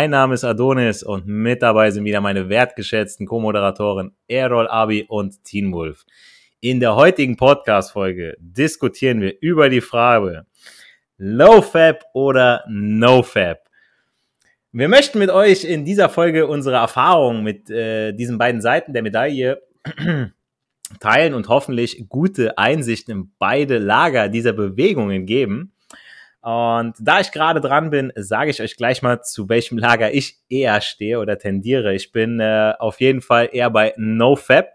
Mein Name ist Adonis und mit dabei sind wieder meine wertgeschätzten Co-Moderatoren Errol Abi und Teen Wolf. In der heutigen Podcast-Folge diskutieren wir über die Frage Low Fab oder No Fab. Wir möchten mit euch in dieser Folge unsere Erfahrungen mit äh, diesen beiden Seiten der Medaille teilen und hoffentlich gute Einsichten in beide Lager dieser Bewegungen geben. Und da ich gerade dran bin, sage ich euch gleich mal, zu welchem Lager ich eher stehe oder tendiere. Ich bin äh, auf jeden Fall eher bei NoFab.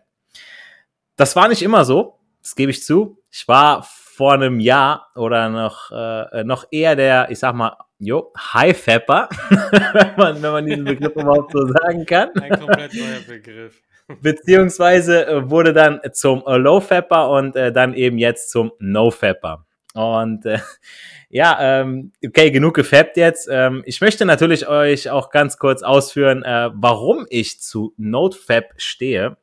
Das war nicht immer so, das gebe ich zu. Ich war vor einem Jahr oder noch, äh, noch eher der, ich sag mal, jo, High-Fapper, wenn, man, wenn man diesen Begriff überhaupt so sagen kann. Ein komplett neuer Begriff. Beziehungsweise äh, wurde dann zum Low-Fapper und äh, dann eben jetzt zum No-Fapper. Und äh, ja, ähm, okay, genug gefappt jetzt. Ähm, ich möchte natürlich euch auch ganz kurz ausführen, äh, warum ich zu NoteFab stehe.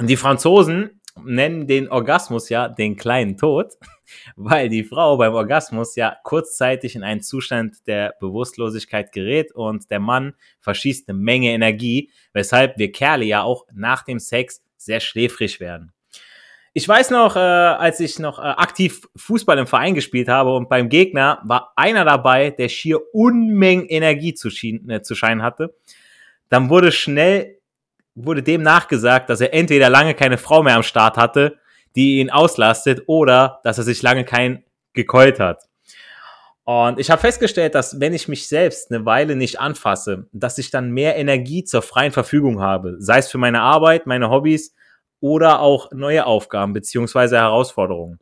Die Franzosen nennen den Orgasmus ja den kleinen Tod, weil die Frau beim Orgasmus ja kurzzeitig in einen Zustand der Bewusstlosigkeit gerät und der Mann verschießt eine Menge Energie, weshalb wir Kerle ja auch nach dem Sex sehr schläfrig werden. Ich weiß noch, äh, als ich noch äh, aktiv Fußball im Verein gespielt habe und beim Gegner war einer dabei, der schier Unmengen Energie zu, schien, äh, zu scheinen hatte. Dann wurde schnell, wurde dem nachgesagt, dass er entweder lange keine Frau mehr am Start hatte, die ihn auslastet, oder dass er sich lange kein gekeult hat. Und ich habe festgestellt, dass wenn ich mich selbst eine Weile nicht anfasse, dass ich dann mehr Energie zur freien Verfügung habe, sei es für meine Arbeit, meine Hobbys oder auch neue Aufgaben beziehungsweise Herausforderungen.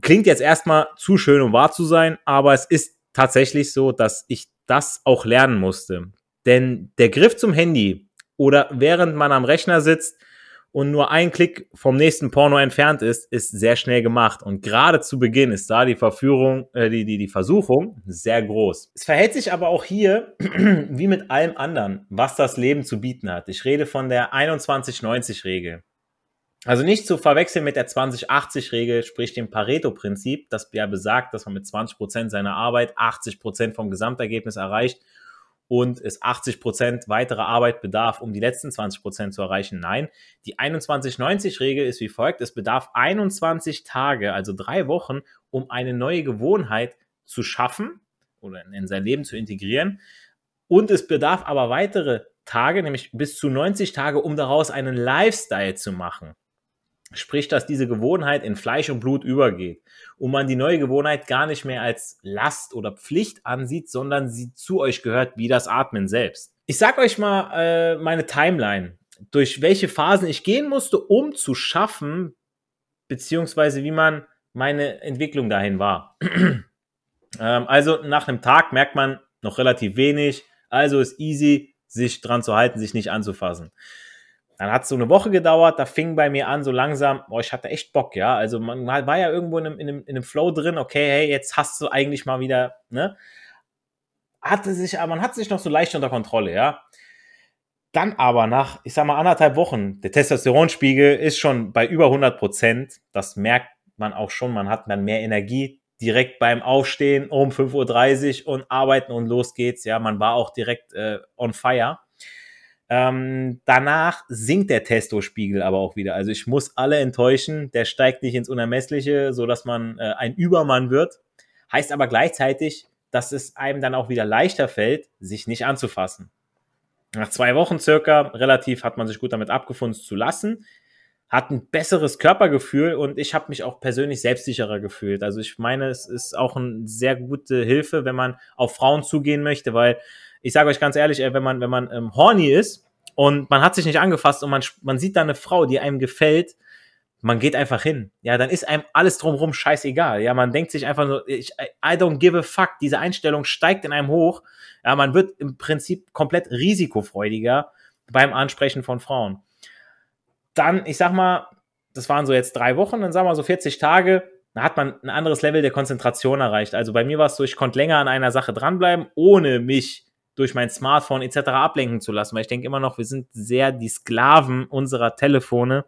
Klingt jetzt erstmal zu schön, um wahr zu sein, aber es ist tatsächlich so, dass ich das auch lernen musste. Denn der Griff zum Handy oder während man am Rechner sitzt, und nur ein Klick vom nächsten Porno entfernt ist, ist sehr schnell gemacht. Und gerade zu Beginn ist da die Verführung, äh, die, die, die Versuchung sehr groß. Es verhält sich aber auch hier wie mit allem anderen, was das Leben zu bieten hat. Ich rede von der 21-90-Regel. Also nicht zu verwechseln mit der 20-80-Regel, sprich dem Pareto-Prinzip, das ja besagt, dass man mit 20 Prozent seiner Arbeit 80 Prozent vom Gesamtergebnis erreicht und es 80 Prozent weitere Arbeit bedarf, um die letzten 20 Prozent zu erreichen. Nein, die 21-90-Regel ist wie folgt. Es bedarf 21 Tage, also drei Wochen, um eine neue Gewohnheit zu schaffen oder in sein Leben zu integrieren. Und es bedarf aber weitere Tage, nämlich bis zu 90 Tage, um daraus einen Lifestyle zu machen. Sprich, dass diese Gewohnheit in Fleisch und Blut übergeht und man die neue Gewohnheit gar nicht mehr als Last oder Pflicht ansieht, sondern sie zu euch gehört wie das Atmen selbst. Ich sag euch mal äh, meine Timeline, durch welche Phasen ich gehen musste, um zu schaffen, beziehungsweise wie man meine Entwicklung dahin war. ähm, also nach einem Tag merkt man noch relativ wenig, also ist easy, sich dran zu halten, sich nicht anzufassen. Dann hat es so eine Woche gedauert, da fing bei mir an, so langsam, boah, ich hatte echt Bock, ja. Also man war ja irgendwo in einem, in einem, in einem Flow drin, okay, hey, jetzt hast du eigentlich mal wieder, ne? Hatte sich, man hat sich noch so leicht unter Kontrolle, ja. Dann aber nach, ich sag mal, anderthalb Wochen, der Testosteronspiegel ist schon bei über 100 Prozent. Das merkt man auch schon. Man hat dann mehr Energie direkt beim Aufstehen um 5.30 Uhr und arbeiten und los geht's. Ja, man war auch direkt äh, on fire. Ähm, danach sinkt der Testospiegel aber auch wieder. Also ich muss alle enttäuschen, der steigt nicht ins Unermessliche, so dass man äh, ein Übermann wird. Heißt aber gleichzeitig, dass es einem dann auch wieder leichter fällt, sich nicht anzufassen. Nach zwei Wochen circa, relativ hat man sich gut damit abgefunden, zu lassen, hat ein besseres Körpergefühl und ich habe mich auch persönlich selbstsicherer gefühlt. Also ich meine, es ist auch eine sehr gute Hilfe, wenn man auf Frauen zugehen möchte, weil ich sage euch ganz ehrlich, wenn man, wenn man ähm, horny ist und man hat sich nicht angefasst und man, man sieht da eine Frau, die einem gefällt, man geht einfach hin. Ja, dann ist einem alles drumherum scheißegal. Ja, man denkt sich einfach nur, ich, I don't give a fuck. Diese Einstellung steigt in einem hoch. Ja, man wird im Prinzip komplett risikofreudiger beim Ansprechen von Frauen. Dann, ich sag mal, das waren so jetzt drei Wochen, dann sagen wir so 40 Tage, da hat man ein anderes Level der Konzentration erreicht. Also bei mir war es so, ich konnte länger an einer Sache dranbleiben, ohne mich durch mein Smartphone etc. ablenken zu lassen, weil ich denke immer noch, wir sind sehr die Sklaven unserer Telefone.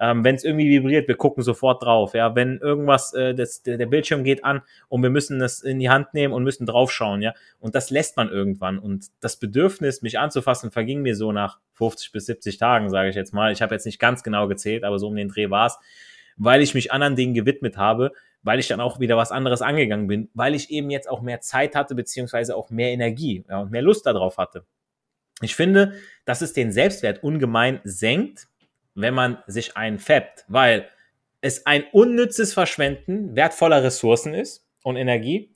Ähm, Wenn es irgendwie vibriert, wir gucken sofort drauf. Ja, wenn irgendwas, äh, das, der, der Bildschirm geht an und wir müssen das in die Hand nehmen und müssen draufschauen, ja. Und das lässt man irgendwann. Und das Bedürfnis, mich anzufassen, verging mir so nach 50 bis 70 Tagen, sage ich jetzt mal. Ich habe jetzt nicht ganz genau gezählt, aber so um den Dreh war es, weil ich mich anderen Dingen gewidmet habe, weil ich dann auch wieder was anderes angegangen bin, weil ich eben jetzt auch mehr Zeit hatte, beziehungsweise auch mehr Energie ja, und mehr Lust darauf hatte. Ich finde, dass es den Selbstwert ungemein senkt, wenn man sich einfappt, weil es ein unnützes Verschwenden wertvoller Ressourcen ist und Energie,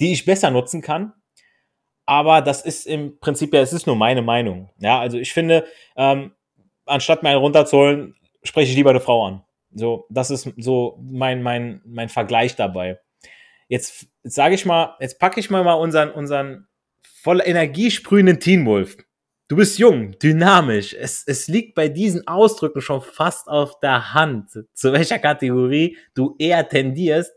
die ich besser nutzen kann. Aber das ist im Prinzip ja, es ist nur meine Meinung. Ja, also ich finde, ähm, anstatt mir einen runterzuholen, spreche ich lieber eine Frau an. So, das ist so mein, mein, mein Vergleich dabei. Jetzt, jetzt sage ich mal, jetzt packe ich mal, unseren, unseren voller Energie sprühenden Teen Wolf Du bist jung, dynamisch. Es, es liegt bei diesen Ausdrücken schon fast auf der Hand, zu welcher Kategorie du eher tendierst.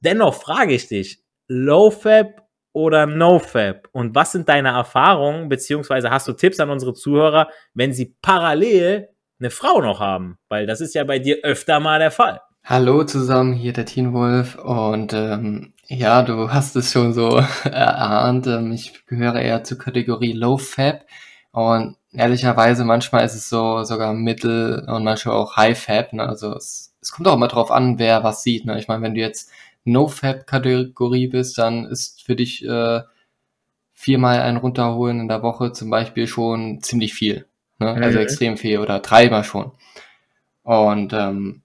Dennoch frage ich dich, Low Fab oder No Fab? Und was sind deine Erfahrungen, beziehungsweise hast du Tipps an unsere Zuhörer, wenn sie parallel eine Frau noch haben? Weil das ist ja bei dir öfter mal der Fall. Hallo zusammen, hier der Teen Wolf und ähm, ja, du hast es schon so erahnt. Ähm, ich gehöre eher zur Kategorie Low Fab. Und ehrlicherweise, manchmal ist es so sogar Mittel und manchmal auch High Fab. Ne? Also es, es kommt auch immer drauf an, wer was sieht. Ne? Ich meine, wenn du jetzt No Fab Kategorie bist, dann ist für dich äh, viermal ein runterholen in der Woche zum Beispiel schon ziemlich viel. Ne? Also mhm. extrem viel oder dreimal schon. Und ähm,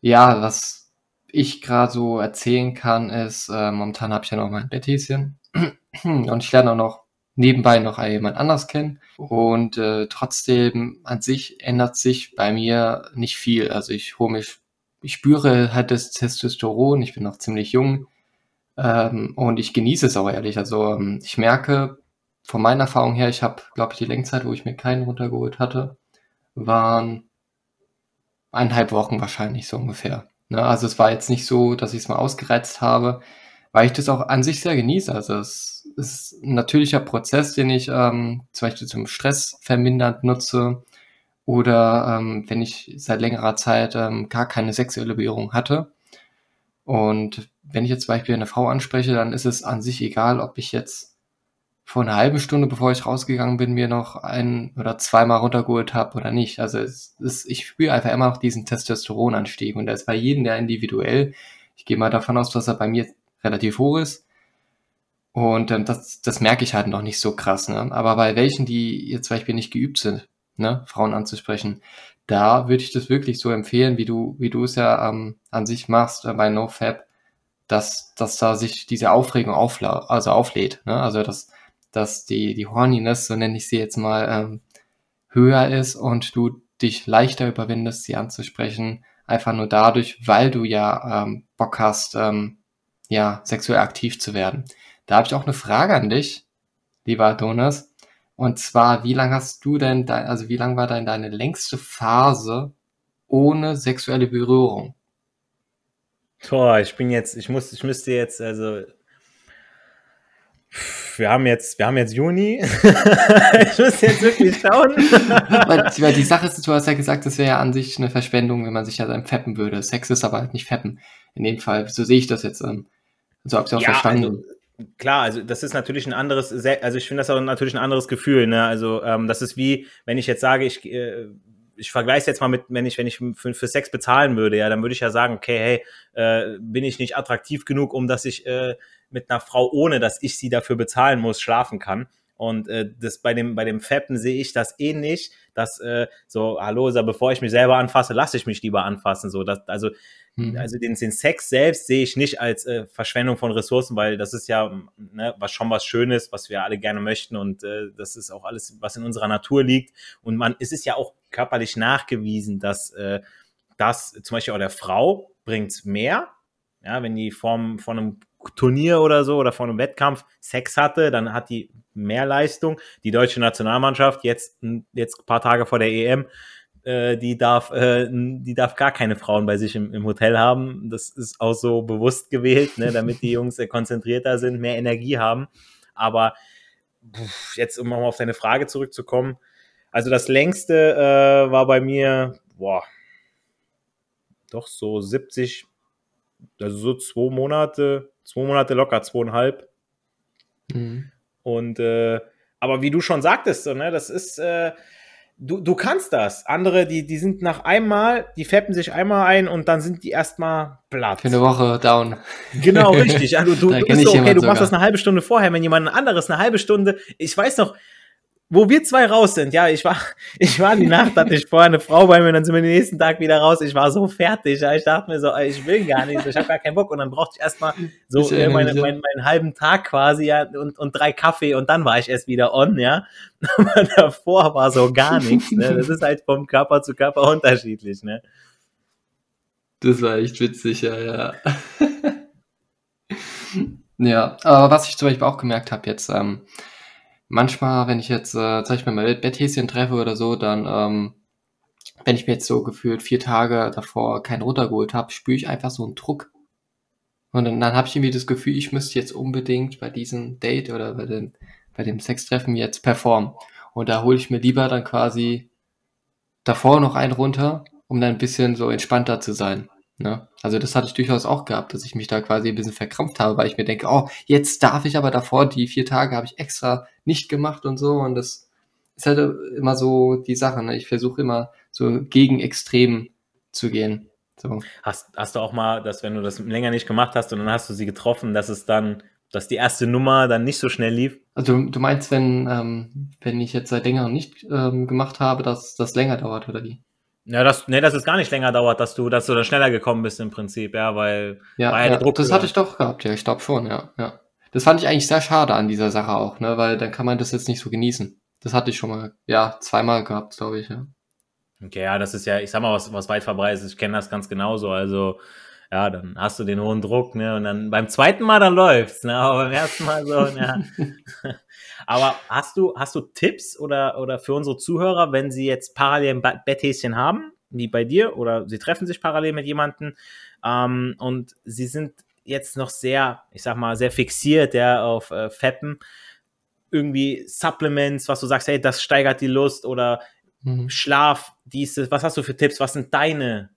ja, was ich gerade so erzählen kann, ist, äh, momentan habe ich ja noch mein Betthäschen und ich lerne auch noch nebenbei noch jemand anders kennen. Und äh, trotzdem an sich ändert sich bei mir nicht viel. Also ich hole mich, ich spüre halt das Testosteron, ich bin noch ziemlich jung ähm, und ich genieße es auch ehrlich. Also ähm, ich merke von meiner Erfahrung her, ich habe, glaube ich, die Längzeit, wo ich mir keinen runtergeholt hatte, waren eineinhalb Wochen wahrscheinlich so ungefähr. Ne? Also es war jetzt nicht so, dass ich es mal ausgereizt habe, weil ich das auch an sich sehr genieße. Also es ist ein natürlicher Prozess, den ich ähm, zum Beispiel zum Stress vermindernd nutze oder ähm, wenn ich seit längerer Zeit ähm, gar keine sexuelle Berührung hatte. Und wenn ich jetzt zum Beispiel eine Frau anspreche, dann ist es an sich egal, ob ich jetzt vor einer halben Stunde, bevor ich rausgegangen bin, mir noch ein oder zweimal runtergeholt habe oder nicht. Also es ist, ich spüre einfach immer noch diesen Testosteronanstieg und der ist bei jedem der individuell. Ich gehe mal davon aus, dass er bei mir relativ hoch ist. Und ähm, das, das merke ich halt noch nicht so krass. Ne? Aber bei welchen, die jetzt zum Beispiel nicht geübt sind, ne, Frauen anzusprechen, da würde ich das wirklich so empfehlen, wie du, wie du es ja ähm, an sich machst äh, bei NoFab, dass, dass da sich diese Aufregung aufla also auflädt. Ne? Also dass, dass die, die Horniness, so nenne ich sie jetzt mal, ähm, höher ist und du dich leichter überwindest, sie anzusprechen, einfach nur dadurch, weil du ja ähm, Bock hast, ähm, ja, sexuell aktiv zu werden. Da habe ich auch eine Frage an dich, lieber Adonis. Und zwar, wie lange hast du denn, dein, also wie lange war denn deine längste Phase ohne sexuelle Berührung? Boah, ich bin jetzt, ich muss, ich müsste jetzt, also wir haben jetzt, wir haben jetzt Juni. ich muss jetzt wirklich schauen. weil, die Sache ist, du hast ja gesagt, das wäre ja an sich eine Verschwendung, wenn man sich ja dann feppen würde. Sex ist aber halt nicht feppen. In dem Fall, so sehe ich das jetzt. Ähm, so habe ich auch ja, verstanden. Also, Klar, also das ist natürlich ein anderes, also ich finde das auch natürlich ein anderes Gefühl. Ne? Also ähm, das ist wie, wenn ich jetzt sage, ich, äh, ich vergleiche es jetzt mal mit, wenn ich, wenn ich für, für Sex bezahlen würde, ja, dann würde ich ja sagen, okay, hey, äh, bin ich nicht attraktiv genug, um dass ich äh, mit einer Frau, ohne dass ich sie dafür bezahlen muss, schlafen kann. Und äh, das bei dem bei dem Fappen sehe ich das ähnlich, dass äh, so hallo, bevor ich mich selber anfasse, lasse ich mich lieber anfassen. So, dass, also Mhm. Also den, den, Sex selbst sehe ich nicht als äh, Verschwendung von Ressourcen, weil das ist ja ne, was schon was Schönes, was wir alle gerne möchten und äh, das ist auch alles, was in unserer Natur liegt. Und man, es ist ja auch körperlich nachgewiesen, dass äh, das zum Beispiel auch der Frau bringt mehr, ja, wenn die vom, von einem Turnier oder so oder von einem Wettkampf Sex hatte, dann hat die mehr Leistung. Die deutsche Nationalmannschaft jetzt, jetzt ein paar Tage vor der EM äh, die darf, äh, die darf gar keine Frauen bei sich im, Hotel haben. Das ist auch so bewusst gewählt, ne, damit die Jungs äh, konzentrierter sind, mehr Energie haben. Aber jetzt, um mal auf deine Frage zurückzukommen, also das längste äh, war bei mir, boah, doch so 70, also so zwei Monate, zwei Monate locker, zweieinhalb. Mhm. Und äh, aber wie du schon sagtest, so, ne, das ist, äh, du, du kannst das. Andere, die, die sind nach einmal, die feppen sich einmal ein und dann sind die erstmal platt. Für eine Woche down. Genau, richtig. Also du, du bist so, okay, du machst das eine halbe Stunde vorher, wenn jemand anderes eine halbe Stunde, ich weiß noch, wo wir zwei raus sind, ja, ich war, ich war die Nacht, hatte ich vorher eine Frau bei mir, dann sind wir den nächsten Tag wieder raus. Ich war so fertig, ja, ich dachte mir so, ich will gar nicht, ich habe gar keinen Bock. Und dann brauchte ich erstmal so äh, meine, meinen, meinen halben Tag quasi, ja, und, und drei Kaffee und dann war ich erst wieder on, ja. Aber davor war so gar nichts, ne. Das ist halt vom Körper zu Körper unterschiedlich, ne. Das war echt witzig, ja, ja. ja, aber was ich zum Beispiel auch gemerkt habe jetzt, ähm, manchmal, wenn ich jetzt, äh, sag ich mal, mal Betthäschen treffe oder so, dann, ähm, wenn ich mir jetzt so gefühlt vier Tage davor keinen runtergeholt habe, spüre ich einfach so einen Druck. Und dann, dann habe ich irgendwie das Gefühl, ich müsste jetzt unbedingt bei diesem Date oder bei dem, bei dem Sextreffen jetzt performen. Und da hole ich mir lieber dann quasi davor noch einen runter, um dann ein bisschen so entspannter zu sein. Ne? Also das hatte ich durchaus auch gehabt, dass ich mich da quasi ein bisschen verkrampft habe, weil ich mir denke, oh, jetzt darf ich aber davor, die vier Tage habe ich extra nicht gemacht und so. Und das ist halt immer so die Sache. Ne? Ich versuche immer so gegen Extrem zu gehen. So. Hast, hast du auch mal, dass wenn du das länger nicht gemacht hast und dann hast du sie getroffen, dass es dann, dass die erste Nummer dann nicht so schnell lief? Also du meinst, wenn, ähm, wenn ich jetzt seit längerem nicht ähm, gemacht habe, dass das länger dauert, oder wie? Ja, das, nee, dass es gar nicht länger dauert, dass du, dass du da schneller gekommen bist im Prinzip, ja, weil. Ja, ja Druck das hatte ich doch gehabt, ja, ich glaube schon, ja, ja. Das fand ich eigentlich sehr schade an dieser Sache auch, ne, weil dann kann man das jetzt nicht so genießen. Das hatte ich schon mal, ja, zweimal gehabt, glaube ich, ja. Okay, ja, das ist ja, ich sag mal, was, was weit verbreitet ist. Ich kenne das ganz genauso. Also, ja, dann hast du den hohen Druck, ne, und dann beim zweiten Mal dann läuft's, ne, aber beim ersten Mal so, ja. Aber hast du, hast du Tipps oder, oder für unsere Zuhörer, wenn sie jetzt parallel ein Betthäschen haben, wie bei dir, oder sie treffen sich parallel mit jemandem ähm, und sie sind jetzt noch sehr, ich sag mal, sehr fixiert ja, auf äh, Fetten, irgendwie Supplements, was du sagst, hey, das steigert die Lust oder mhm. Schlaf, dieses, was hast du für Tipps, was sind deine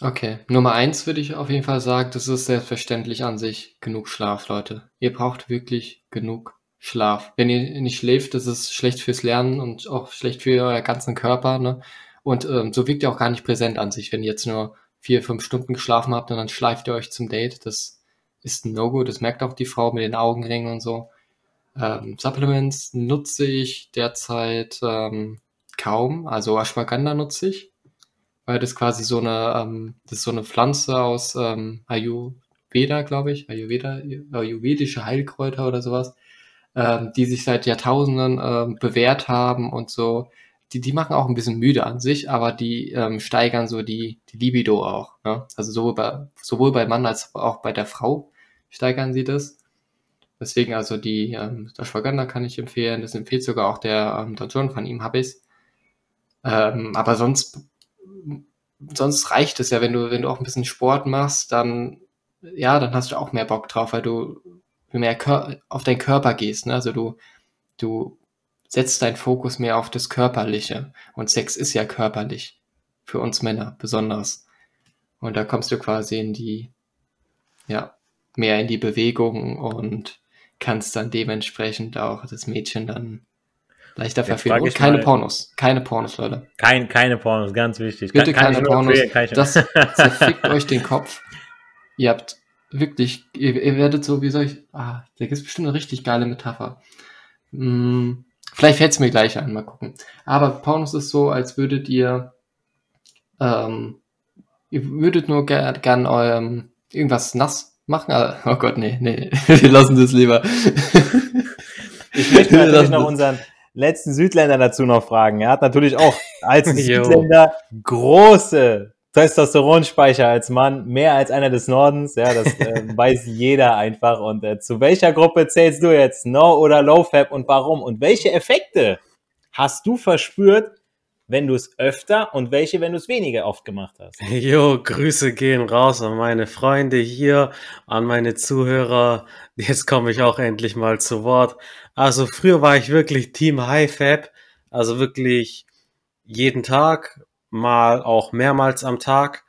Okay, Nummer eins würde ich auf jeden Fall sagen, das ist selbstverständlich an sich genug Schlaf, Leute. Ihr braucht wirklich genug Schlaf. Wenn ihr nicht schläft, das ist schlecht fürs Lernen und auch schlecht für euer ganzen Körper. Ne? Und ähm, so wirkt ihr auch gar nicht präsent an sich, wenn ihr jetzt nur vier, fünf Stunden geschlafen habt und dann schleift ihr euch zum Date. Das ist ein No-Go, das merkt auch die Frau mit den Augenringen und so. Ähm, Supplements nutze ich derzeit ähm, kaum, also Ashwagandha nutze ich, weil das quasi so eine, ähm, das ist so eine Pflanze aus ähm, Ayurveda, glaube ich, Ayurveda, ayurvedische Heilkräuter oder sowas ähm, die sich seit Jahrtausenden ähm, bewährt haben und so. Die, die machen auch ein bisschen müde an sich, aber die ähm, steigern so die, die Libido auch. Ne? Also sowohl bei, sowohl bei Mann als auch bei der Frau steigern sie das. Deswegen also die ähm, Ashwagandha kann ich empfehlen. Das empfiehlt sogar auch der ähm, Don John, von ihm habe ich ähm, Aber sonst, sonst reicht es ja, wenn du, wenn du auch ein bisschen Sport machst, dann, ja, dann hast du auch mehr Bock drauf, weil du mehr Kör auf deinen Körper gehst. Ne? Also du, du setzt deinen Fokus mehr auf das Körperliche. Und Sex ist ja körperlich. Für uns Männer besonders. Und da kommst du quasi in die, ja, mehr in die Bewegung und kannst dann dementsprechend auch das Mädchen dann leichter verführen. Und keine mal, Pornos. Keine Pornos, Leute. Kein, keine Pornos, ganz wichtig. Bitte kann, keine Pornos. Das zerfickt euch den Kopf. Ihr habt wirklich, ihr, ihr werdet so, wie soll ich, ah, da gibt bestimmt eine richtig geile Metapher. Hm, vielleicht fällt es mir gleich ein, mal gucken. Aber Pornos ist so, als würdet ihr, ähm, ihr würdet nur gern, gern eurem irgendwas nass machen. Ah, oh Gott, nee, nee, wir lassen das lieber. ich möchte natürlich noch unseren letzten Südländer dazu noch fragen. Er hat natürlich auch als Südländer große Testosteronspeicher als Mann, mehr als einer des Nordens, ja, das äh, weiß jeder einfach. Und äh, zu welcher Gruppe zählst du jetzt? No oder Low Fab und warum? Und welche Effekte hast du verspürt, wenn du es öfter und welche, wenn du es weniger oft gemacht hast? Jo, Grüße gehen raus an meine Freunde hier, an meine Zuhörer. Jetzt komme ich auch endlich mal zu Wort. Also früher war ich wirklich Team High Fab, also wirklich jeden Tag mal auch mehrmals am Tag.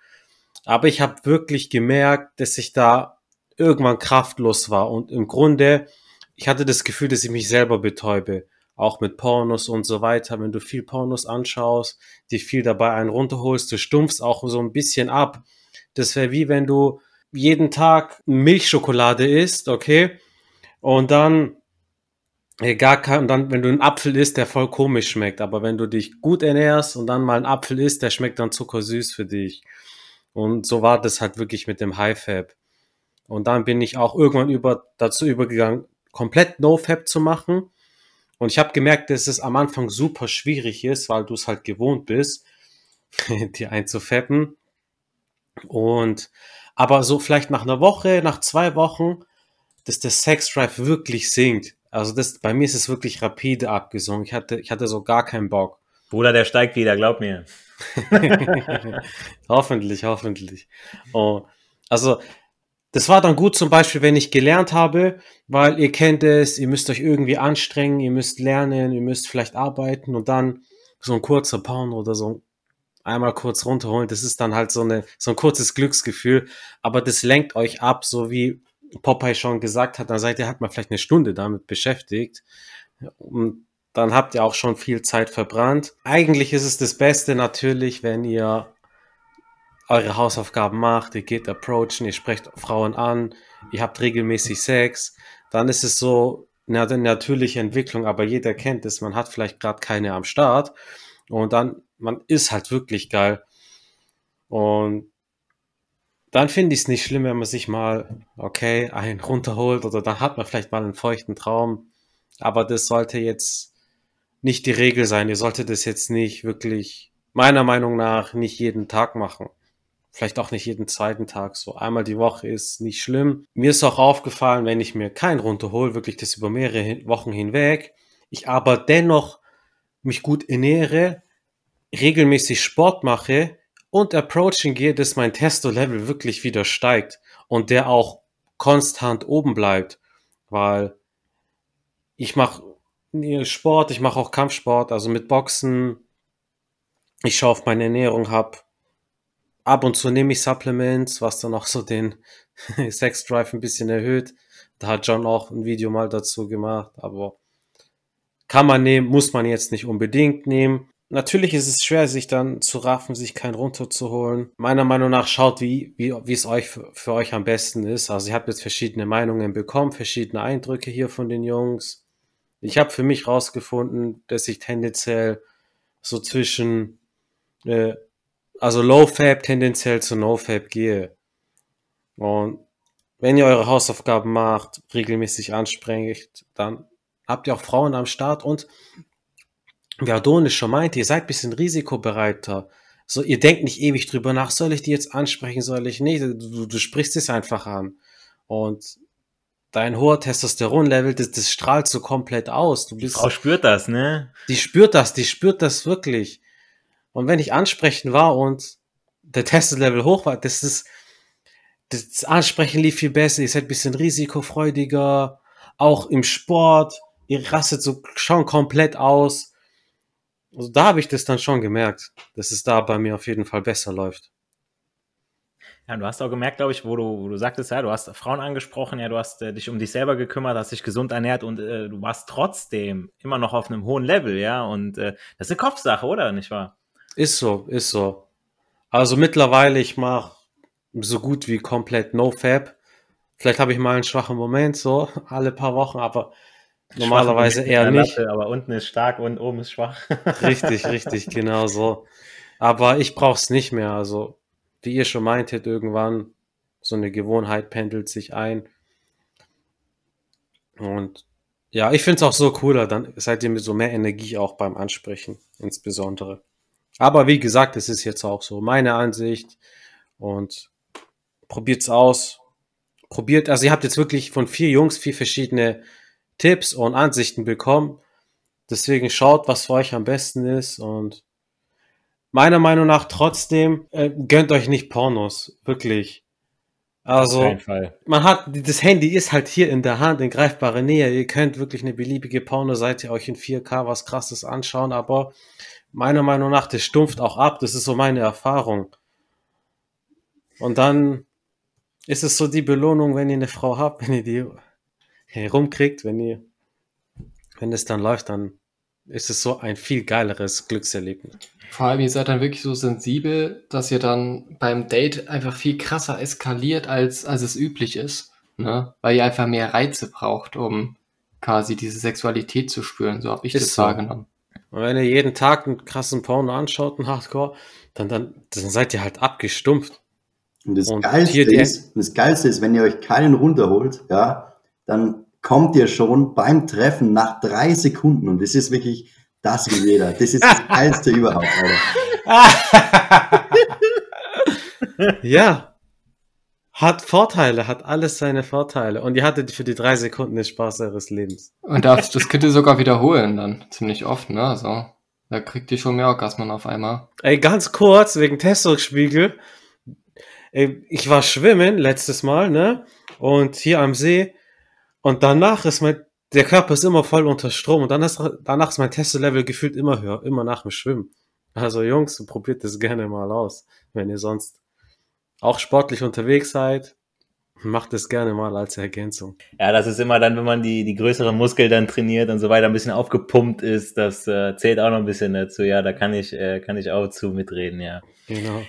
Aber ich habe wirklich gemerkt, dass ich da irgendwann kraftlos war. Und im Grunde, ich hatte das Gefühl, dass ich mich selber betäube. Auch mit Pornos und so weiter. Wenn du viel Pornos anschaust, die viel dabei einen runterholst, du stumpfst auch so ein bisschen ab. Das wäre wie wenn du jeden Tag Milchschokolade isst, okay? Und dann gar kein, und dann, wenn du einen Apfel isst, der voll komisch schmeckt, aber wenn du dich gut ernährst und dann mal einen Apfel isst, der schmeckt dann zuckersüß für dich. Und so war das halt wirklich mit dem High Fab. Und dann bin ich auch irgendwann über, dazu übergegangen, komplett No Fab zu machen. Und ich habe gemerkt, dass es am Anfang super schwierig ist, weil du es halt gewohnt bist, die einzufappen. Und aber so vielleicht nach einer Woche, nach zwei Wochen, dass der Sex Drive wirklich sinkt. Also das, bei mir ist es wirklich rapide abgesungen. Ich hatte, ich hatte so gar keinen Bock. Bruder, der steigt wieder, glaub mir. hoffentlich, hoffentlich. Oh, also, das war dann gut zum Beispiel, wenn ich gelernt habe, weil ihr kennt es, ihr müsst euch irgendwie anstrengen, ihr müsst lernen, ihr müsst vielleicht arbeiten und dann so ein kurzer Pound oder so einmal kurz runterholen, das ist dann halt so, eine, so ein kurzes Glücksgefühl, aber das lenkt euch ab, so wie Popeye schon gesagt hat, dann seid ihr halt mal vielleicht eine Stunde damit beschäftigt. Und dann habt ihr auch schon viel Zeit verbrannt. Eigentlich ist es das Beste natürlich, wenn ihr eure Hausaufgaben macht, ihr geht approachen, ihr sprecht Frauen an, ihr habt regelmäßig Sex, dann ist es so eine natürliche Entwicklung, aber jeder kennt es, man hat vielleicht gerade keine am Start und dann, man ist halt wirklich geil. Und dann finde ich es nicht schlimm, wenn man sich mal, okay, einen runterholt oder dann hat man vielleicht mal einen feuchten Traum. Aber das sollte jetzt nicht die Regel sein. Ihr solltet das jetzt nicht wirklich, meiner Meinung nach, nicht jeden Tag machen. Vielleicht auch nicht jeden zweiten Tag. So einmal die Woche ist nicht schlimm. Mir ist auch aufgefallen, wenn ich mir keinen runterhole, wirklich das über mehrere Wochen hinweg, ich aber dennoch mich gut ernähre, regelmäßig Sport mache, und Approaching gehe, dass mein Testo-Level wirklich wieder steigt und der auch konstant oben bleibt, weil ich mache Sport, ich mache auch Kampfsport, also mit Boxen. Ich schaue auf meine Ernährung, hab ab und zu nehme ich Supplements, was dann auch so den Sex Drive ein bisschen erhöht. Da hat John auch ein Video mal dazu gemacht, aber kann man nehmen, muss man jetzt nicht unbedingt nehmen. Natürlich ist es schwer, sich dann zu raffen, sich keinen runterzuholen. Meiner Meinung nach schaut, wie, wie, wie es euch für, für euch am besten ist. Also ich habe jetzt verschiedene Meinungen bekommen, verschiedene Eindrücke hier von den Jungs. Ich habe für mich rausgefunden, dass ich tendenziell so zwischen, äh, also Low Fab tendenziell zu No Fab gehe. Und wenn ihr eure Hausaufgaben macht, regelmäßig ansprecht, dann habt ihr auch Frauen am Start und wie Adonis schon meinte, ihr seid ein bisschen risikobereiter. So, ihr denkt nicht ewig drüber nach, soll ich die jetzt ansprechen, soll ich nicht? Du, du sprichst es einfach an. Und dein hoher Testosteronlevel, das, das strahlt so komplett aus. Du bist, die Frau spürt das, ne? Die spürt das, die spürt das wirklich. Und wenn ich ansprechen war und der Testosteronlevel hoch war, das ist, das Ansprechen lief viel besser, ihr seid ein bisschen risikofreudiger, auch im Sport, ihr rastet so schon komplett aus. Also da habe ich das dann schon gemerkt, dass es da bei mir auf jeden Fall besser läuft. Ja, du hast auch gemerkt, glaube ich, wo du, wo du sagtest, ja, du hast Frauen angesprochen, ja, du hast äh, dich um dich selber gekümmert, hast dich gesund ernährt und äh, du warst trotzdem immer noch auf einem hohen Level, ja, und äh, das ist eine Kopfsache, oder nicht wahr? Ist so, ist so. Also mittlerweile, ich mache so gut wie komplett No Fab. Vielleicht habe ich mal einen schwachen Moment, so alle paar Wochen, aber Normalerweise eher nicht. Latte, aber unten ist stark und oben ist schwach. richtig, richtig, genau so. Aber ich brauche es nicht mehr. Also, wie ihr schon meintet, irgendwann so eine Gewohnheit pendelt sich ein. Und ja, ich finde es auch so cooler, dann seid ihr mit so mehr Energie auch beim Ansprechen, insbesondere. Aber wie gesagt, es ist jetzt auch so meine Ansicht und probiert's aus. Probiert, also ihr habt jetzt wirklich von vier Jungs vier verschiedene Tipps und Ansichten bekommen. Deswegen schaut, was für euch am besten ist und meiner Meinung nach trotzdem äh, gönnt euch nicht Pornos, wirklich. Also man hat das Handy ist halt hier in der Hand in greifbarer Nähe. Ihr könnt wirklich eine beliebige Pornoseite euch in 4K was krasses anschauen, aber meiner Meinung nach das stumpft auch ab. Das ist so meine Erfahrung. Und dann ist es so die Belohnung, wenn ihr eine Frau habt, wenn ihr die herumkriegt, wenn ihr, wenn es dann läuft, dann ist es so ein viel geileres Glückserlebnis. Vor allem, ihr seid dann wirklich so sensibel, dass ihr dann beim Date einfach viel krasser eskaliert, als, als es üblich ist. Ne? Weil ihr einfach mehr Reize braucht, um quasi diese Sexualität zu spüren. So habe ich Ist das so. wahrgenommen. Und wenn ihr jeden Tag einen krassen Porno anschaut, einen Hardcore, dann, dann, dann seid ihr halt abgestumpft. Und das Und Geilste ist, das Geilste ist, wenn ihr euch keinen runterholt, ja, dann kommt ihr schon beim Treffen nach drei Sekunden und das ist wirklich, das will jeder. Das ist das Geilste überhaupt, Alter. ja. Hat Vorteile, hat alles seine Vorteile. Und ihr hattet für die drei Sekunden den Spaß eures Lebens. Und darfst, das könnt ihr sogar wiederholen dann. Ziemlich oft, ne? Also, da kriegt ihr schon mehr Orgasmen auf einmal. Ey, ganz kurz, wegen Testospiegel. Ich war schwimmen letztes Mal, ne? Und hier am See. Und danach ist mein, der Körper ist immer voll unter Strom. Und dann ist, danach ist mein Testolevel gefühlt immer höher, immer nach dem Schwimmen. Also Jungs, probiert das gerne mal aus. Wenn ihr sonst auch sportlich unterwegs seid, macht es gerne mal als Ergänzung. Ja, das ist immer dann, wenn man die, die größeren Muskeln dann trainiert und so weiter, ein bisschen aufgepumpt ist, das äh, zählt auch noch ein bisschen dazu. Ja, da kann ich, äh, kann ich auch zu mitreden, ja. Genau.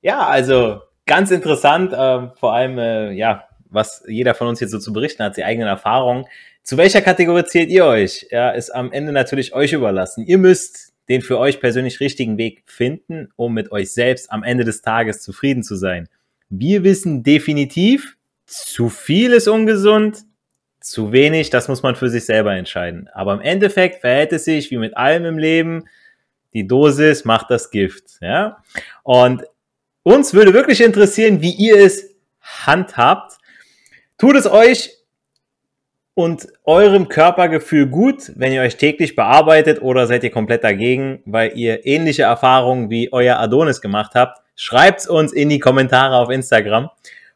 Ja, also ganz interessant, ähm, vor allem, äh, ja, was jeder von uns jetzt so zu berichten hat, die eigenen Erfahrungen. Zu welcher Kategorie zählt ihr euch? Ja, ist am Ende natürlich euch überlassen. Ihr müsst den für euch persönlich richtigen Weg finden, um mit euch selbst am Ende des Tages zufrieden zu sein. Wir wissen definitiv, zu viel ist ungesund, zu wenig, das muss man für sich selber entscheiden. Aber im Endeffekt verhält es sich wie mit allem im Leben, die Dosis macht das Gift. Ja? Und uns würde wirklich interessieren, wie ihr es handhabt. Tut es euch und eurem Körpergefühl gut, wenn ihr euch täglich bearbeitet oder seid ihr komplett dagegen, weil ihr ähnliche Erfahrungen wie euer Adonis gemacht habt? Schreibt's uns in die Kommentare auf Instagram.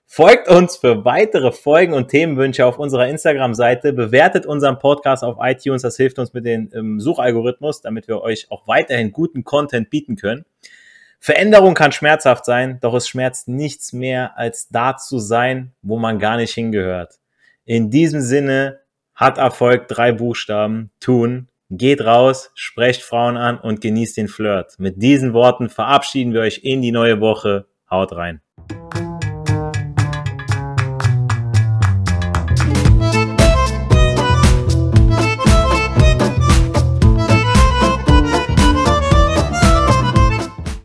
Folgt uns für weitere Folgen und Themenwünsche auf unserer Instagram-Seite. Bewertet unseren Podcast auf iTunes. Das hilft uns mit dem ähm, Suchalgorithmus, damit wir euch auch weiterhin guten Content bieten können. Veränderung kann schmerzhaft sein, doch es schmerzt nichts mehr, als da zu sein, wo man gar nicht hingehört. In diesem Sinne hat Erfolg drei Buchstaben, tun. Geht raus, sprecht Frauen an und genießt den Flirt. Mit diesen Worten verabschieden wir euch in die neue Woche. Haut rein.